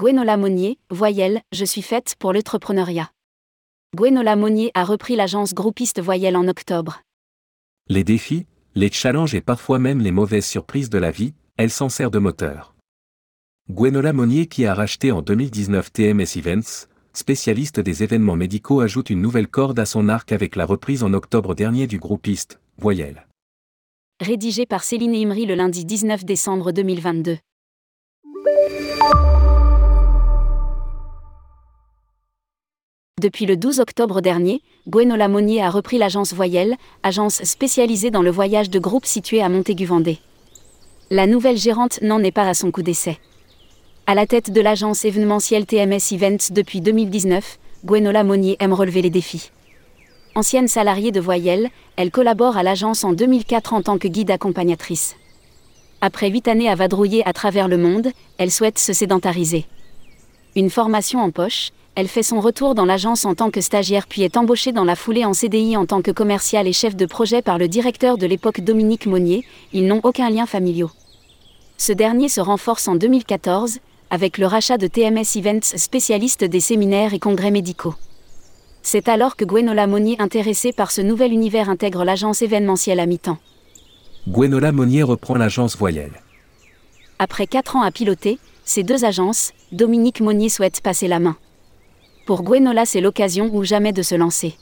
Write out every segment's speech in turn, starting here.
Gwenola Monnier, Voyelle, je suis faite pour l'entrepreneuriat. Gwenola Monnier a repris l'agence groupiste Voyelle en octobre. Les défis, les challenges et parfois même les mauvaises surprises de la vie, elle s'en sert de moteur. Gwenola Monnier qui a racheté en 2019 TMS Events, spécialiste des événements médicaux ajoute une nouvelle corde à son arc avec la reprise en octobre dernier du groupiste, Voyelle. Rédigé par Céline Imri le lundi 19 décembre 2022. Depuis le 12 octobre dernier, Gwenola Monnier a repris l'agence Voyelle, agence spécialisée dans le voyage de groupe située à Montaigu-Vendée. La nouvelle gérante n'en est pas à son coup d'essai. À la tête de l'agence événementielle TMS Events depuis 2019, Gwenola Monnier aime relever les défis. Ancienne salariée de Voyelle, elle collabore à l'agence en 2004 en tant que guide accompagnatrice. Après huit années à vadrouiller à travers le monde, elle souhaite se sédentariser. Une formation en poche, elle fait son retour dans l'agence en tant que stagiaire puis est embauchée dans la foulée en CDI en tant que commercial et chef de projet par le directeur de l'époque Dominique Monnier, ils n'ont aucun lien familiaux. Ce dernier se renforce en 2014, avec le rachat de TMS Events spécialiste des séminaires et congrès médicaux. C'est alors que Gwenola Monnier intéressée par ce nouvel univers intègre l'agence événementielle à mi-temps. Gwenola Monnier reprend l'agence Voyelle. Après quatre ans à piloter, ces deux agences, Dominique Monnier souhaite passer la main. Pour Gwenola, c'est l'occasion ou jamais de se lancer.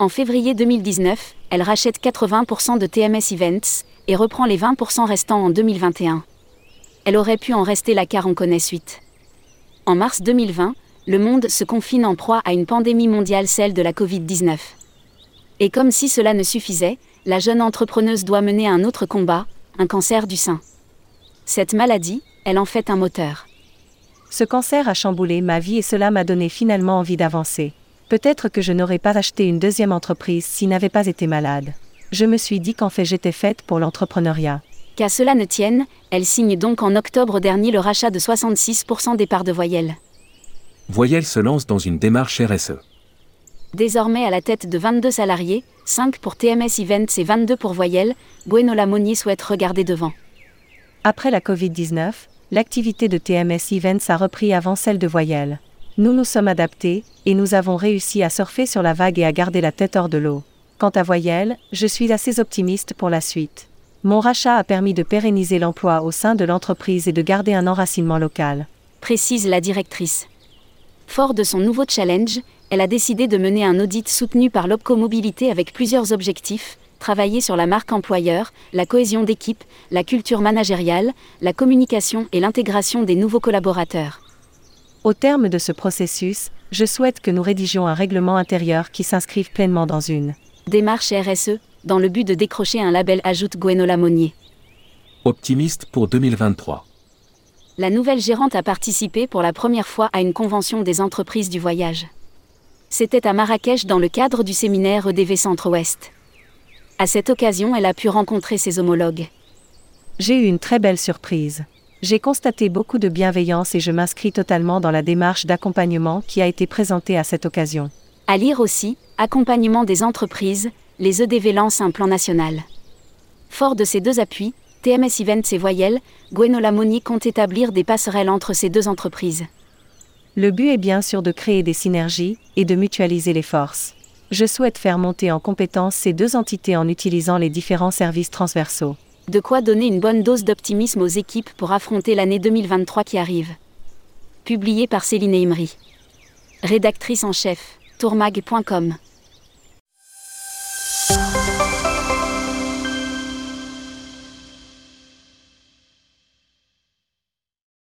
En février 2019, elle rachète 80% de TMS Events et reprend les 20% restants en 2021. Elle aurait pu en rester là car on connaît suite. En mars 2020, le monde se confine en proie à une pandémie mondiale, celle de la Covid-19. Et comme si cela ne suffisait, la jeune entrepreneuse doit mener un autre combat, un cancer du sein. Cette maladie, elle en fait un moteur. Ce cancer a chamboulé ma vie et cela m'a donné finalement envie d'avancer. Peut-être que je n'aurais pas acheté une deuxième entreprise s'il n'avait pas été malade. Je me suis dit qu'en fait j'étais faite pour l'entrepreneuriat. Qu'à cela ne tienne, elle signe donc en octobre dernier le rachat de 66% des parts de Voyelle. Voyelle se lance dans une démarche RSE. Désormais à la tête de 22 salariés, 5 pour TMS Events et 22 pour Voyelle, Gwenola Monnier souhaite regarder devant. Après la Covid-19, l'activité de TMS Events a repris avant celle de Voyelle. Nous nous sommes adaptés, et nous avons réussi à surfer sur la vague et à garder la tête hors de l'eau. Quant à Voyelle, je suis assez optimiste pour la suite. Mon rachat a permis de pérenniser l'emploi au sein de l'entreprise et de garder un enracinement local. Précise la directrice. Fort de son nouveau challenge, elle a décidé de mener un audit soutenu par l'Opco Mobilité avec plusieurs objectifs, travailler sur la marque employeur, la cohésion d'équipe, la culture managériale, la communication et l'intégration des nouveaux collaborateurs. Au terme de ce processus, je souhaite que nous rédigions un règlement intérieur qui s'inscrive pleinement dans une démarche RSE, dans le but de décrocher un label, ajoute Gwenola Monnier. Optimiste pour 2023. La nouvelle gérante a participé pour la première fois à une convention des entreprises du voyage. C'était à Marrakech dans le cadre du séminaire EDV Centre-Ouest. À cette occasion, elle a pu rencontrer ses homologues. J'ai eu une très belle surprise. J'ai constaté beaucoup de bienveillance et je m'inscris totalement dans la démarche d'accompagnement qui a été présentée à cette occasion. À lire aussi, Accompagnement des entreprises, les EDV lancent un plan national. Fort de ces deux appuis, TMS Events et Voyelle, Gwenola Monnier compte établir des passerelles entre ces deux entreprises. Le but est bien sûr de créer des synergies et de mutualiser les forces je souhaite faire monter en compétence ces deux entités en utilisant les différents services transversaux. De quoi donner une bonne dose d'optimisme aux équipes pour affronter l'année 2023 qui arrive. Publié par Céline Imri. Rédactrice en chef, tourmag.com.